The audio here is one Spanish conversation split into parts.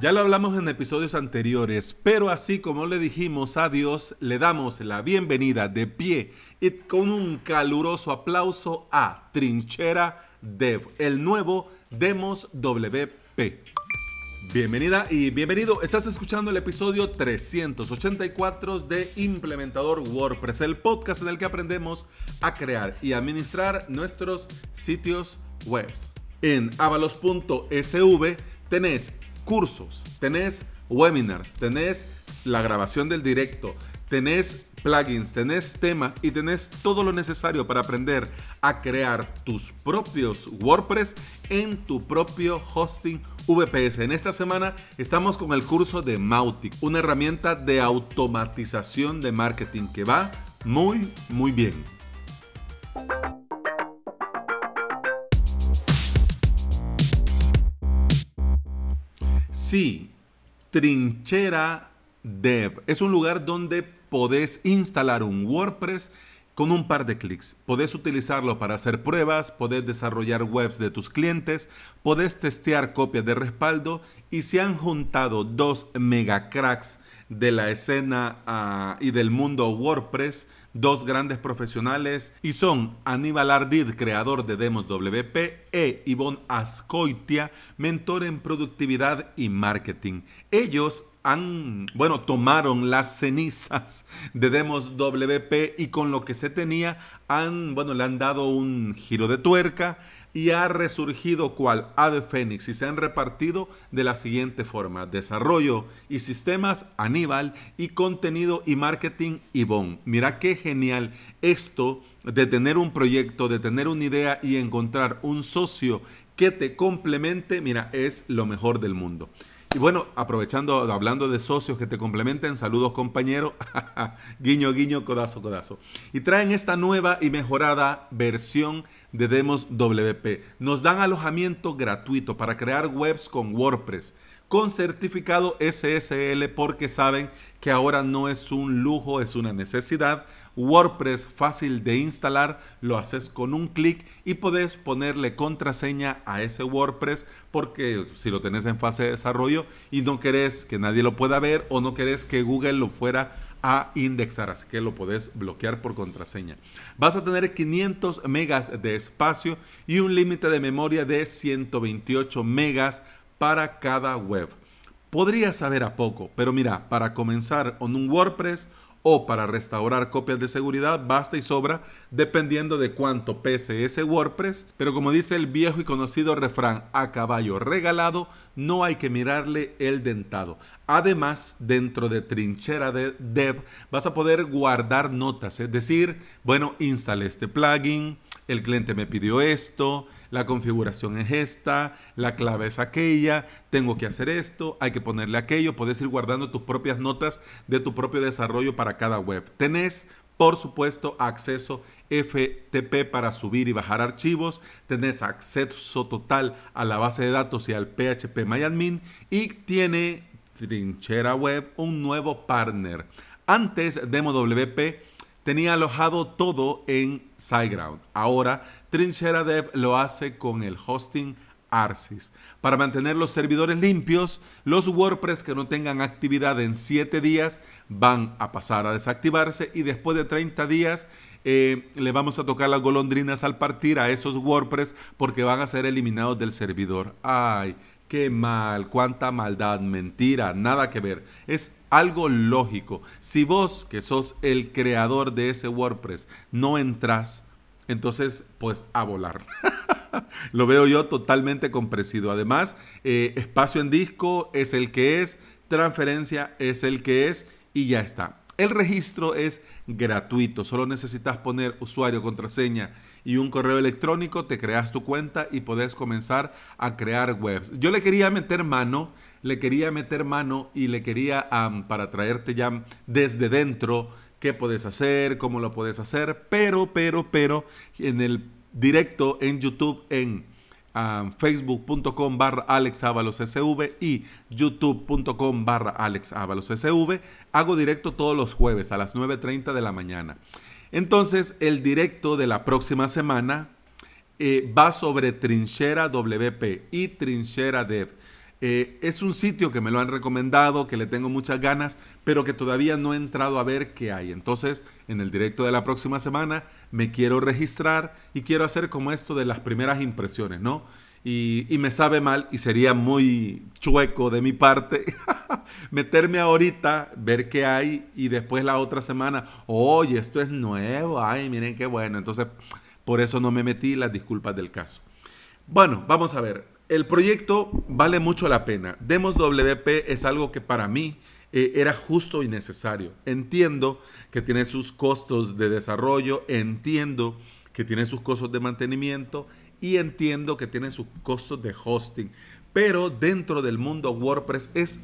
Ya lo hablamos en episodios anteriores, pero así como le dijimos adiós, le damos la bienvenida de pie y con un caluroso aplauso a Trinchera Dev, el nuevo Demos WP. Bienvenida y bienvenido. Estás escuchando el episodio 384 de Implementador WordPress, el podcast en el que aprendemos a crear y administrar nuestros sitios web. En avalos.sv tenés cursos, tenés webinars, tenés la grabación del directo, tenés plugins, tenés temas y tenés todo lo necesario para aprender a crear tus propios WordPress en tu propio hosting VPS. En esta semana estamos con el curso de Mautic, una herramienta de automatización de marketing que va muy, muy bien. Sí, Trinchera Dev es un lugar donde podés instalar un WordPress con un par de clics. Podés utilizarlo para hacer pruebas, podés desarrollar webs de tus clientes, podés testear copias de respaldo y se han juntado dos mega cracks de la escena uh, y del mundo WordPress dos grandes profesionales y son Aníbal Ardid, creador de Demos WP, e Ivonne Ascoitia, mentor en productividad y marketing. Ellos han, bueno, tomaron las cenizas de Demos WP y con lo que se tenía, han, bueno, le han dado un giro de tuerca y ha resurgido cual ave fénix y se han repartido de la siguiente forma. Desarrollo y sistemas Aníbal y contenido y marketing Ivonne. Mira qué genial esto de tener un proyecto, de tener una idea y encontrar un socio que te complemente, mira, es lo mejor del mundo. Y bueno, aprovechando, hablando de socios que te complementen, saludos compañero, guiño, guiño, codazo, codazo. Y traen esta nueva y mejorada versión de Demos WP. Nos dan alojamiento gratuito para crear webs con WordPress con certificado SSL porque saben que ahora no es un lujo, es una necesidad. WordPress fácil de instalar, lo haces con un clic y puedes ponerle contraseña a ese WordPress porque si lo tenés en fase de desarrollo y no querés que nadie lo pueda ver o no querés que Google lo fuera a indexar, así que lo podés bloquear por contraseña. Vas a tener 500 megas de espacio y un límite de memoria de 128 megas para cada web. Podría saber a poco, pero mira, para comenzar con un WordPress o para restaurar copias de seguridad basta y sobra dependiendo de cuánto pese ese WordPress, pero como dice el viejo y conocido refrán a caballo regalado, no hay que mirarle el dentado. Además, dentro de trinchera de dev vas a poder guardar notas, es decir, bueno, instalé este plugin, el cliente me pidió esto, la configuración es esta, la clave es aquella, tengo que hacer esto, hay que ponerle aquello, puedes ir guardando tus propias notas de tu propio desarrollo para cada web. Tenés, por supuesto, acceso FTP para subir y bajar archivos, tenés acceso total a la base de datos y al PHP MyAdmin y tiene Trinchera Web un nuevo partner. Antes DemoWP tenía alojado todo en SiteGround. Ahora Trinchera Dev lo hace con el hosting Arsis. Para mantener los servidores limpios, los WordPress que no tengan actividad en 7 días van a pasar a desactivarse y después de 30 días eh, le vamos a tocar las golondrinas al partir a esos WordPress porque van a ser eliminados del servidor. Ay, qué mal, cuánta maldad, mentira, nada que ver. Es algo lógico. Si vos, que sos el creador de ese WordPress, no entras, entonces pues a volar. Lo veo yo totalmente compresido. Además, eh, espacio en disco es el que es, transferencia es el que es y ya está. El registro es gratuito, solo necesitas poner usuario, contraseña y un correo electrónico, te creas tu cuenta y puedes comenzar a crear webs. Yo le quería meter mano, le quería meter mano y le quería, para traerte ya desde dentro, qué puedes hacer, cómo lo puedes hacer, pero, pero, pero, en el directo en YouTube, en facebook.com barra alexavalosSV y youtube.com barra alexavalosSV. Hago directo todos los jueves a las 9.30 de la mañana. Entonces, el directo de la próxima semana eh, va sobre Trinchera WP y Trinchera Dev. Eh, es un sitio que me lo han recomendado, que le tengo muchas ganas, pero que todavía no he entrado a ver qué hay. Entonces, en el directo de la próxima semana me quiero registrar y quiero hacer como esto de las primeras impresiones, ¿no? Y, y me sabe mal y sería muy chueco de mi parte meterme ahorita, ver qué hay y después la otra semana, oye, esto es nuevo, ay, miren qué bueno. Entonces, por eso no me metí las disculpas del caso. Bueno, vamos a ver. El proyecto vale mucho la pena. Demos WP es algo que para mí eh, era justo y necesario. Entiendo que tiene sus costos de desarrollo, entiendo que tiene sus costos de mantenimiento y entiendo que tiene sus costos de hosting. Pero dentro del mundo WordPress es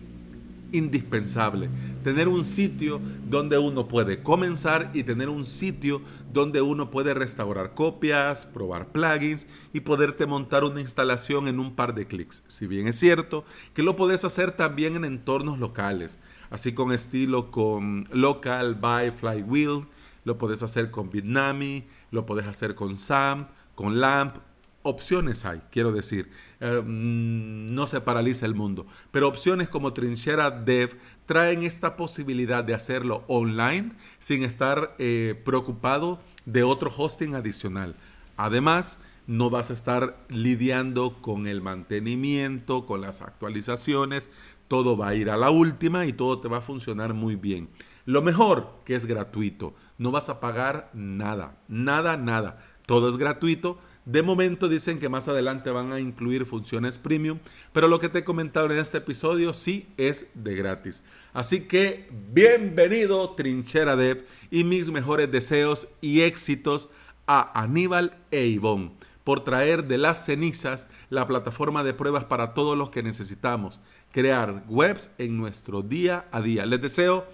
indispensable. Tener un sitio donde uno puede comenzar y tener un sitio donde uno puede restaurar copias, probar plugins y poderte montar una instalación en un par de clics. Si bien es cierto que lo puedes hacer también en entornos locales, así con estilo con Local by Flywheel, lo puedes hacer con Bitnami, lo puedes hacer con SAMP, con LAMP, opciones hay, quiero decir. Eh, mm, no se paraliza el mundo. Pero opciones como Trinchera Dev traen esta posibilidad de hacerlo online sin estar eh, preocupado de otro hosting adicional. Además, no vas a estar lidiando con el mantenimiento, con las actualizaciones. Todo va a ir a la última y todo te va a funcionar muy bien. Lo mejor que es gratuito. No vas a pagar nada, nada, nada. Todo es gratuito de momento dicen que más adelante van a incluir funciones premium, pero lo que te he comentado en este episodio sí es de gratis. Así que bienvenido Trinchera Dev y mis mejores deseos y éxitos a Aníbal e Ivonne por traer de las cenizas la plataforma de pruebas para todos los que necesitamos crear webs en nuestro día a día. Les deseo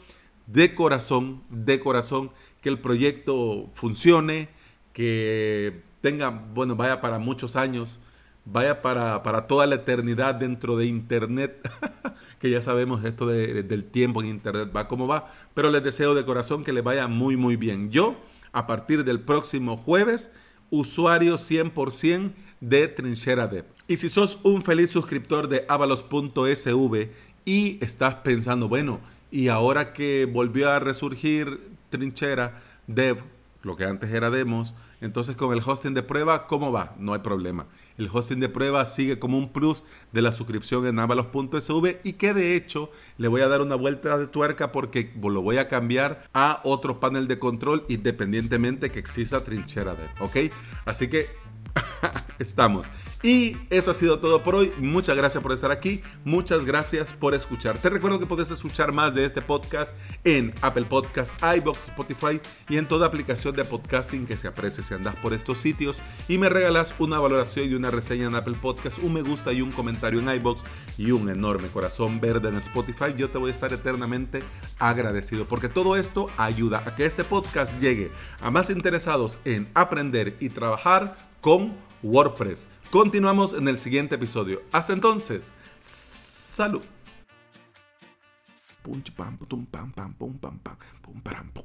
de corazón, de corazón que el proyecto funcione, que tenga, bueno, vaya para muchos años, vaya para, toda la eternidad dentro de Internet, que ya sabemos esto del tiempo en Internet va como va, pero les deseo de corazón que les vaya muy, muy bien. Yo, a partir del próximo jueves, usuario 100% de Trinchera Dev. Y si sos un feliz suscriptor de avalos.sv y estás pensando, bueno, y ahora que volvió a resurgir Trinchera Dev, lo que antes era Demos, entonces con el hosting de prueba, ¿cómo va? No hay problema. El hosting de prueba sigue como un plus de la suscripción en avalos.sv y que de hecho le voy a dar una vuelta de tuerca porque lo voy a cambiar a otro panel de control independientemente que exista trinchera de, ¿ok? Así que estamos. Y eso ha sido todo por hoy. Muchas gracias por estar aquí. Muchas gracias por escuchar. Te recuerdo que puedes escuchar más de este podcast en Apple Podcasts, iBox, Spotify y en toda aplicación de podcasting que se aprecie si andas por estos sitios y me regalas una valoración y una reseña en Apple Podcasts, un me gusta y un comentario en iBox y un enorme corazón verde en Spotify. Yo te voy a estar eternamente agradecido porque todo esto ayuda a que este podcast llegue a más interesados en aprender y trabajar con WordPress. Continuamos en el siguiente episodio. Hasta entonces, salud. Pum, pam, pum, pam, pam, pum, pam, pam, pum, pam, pum,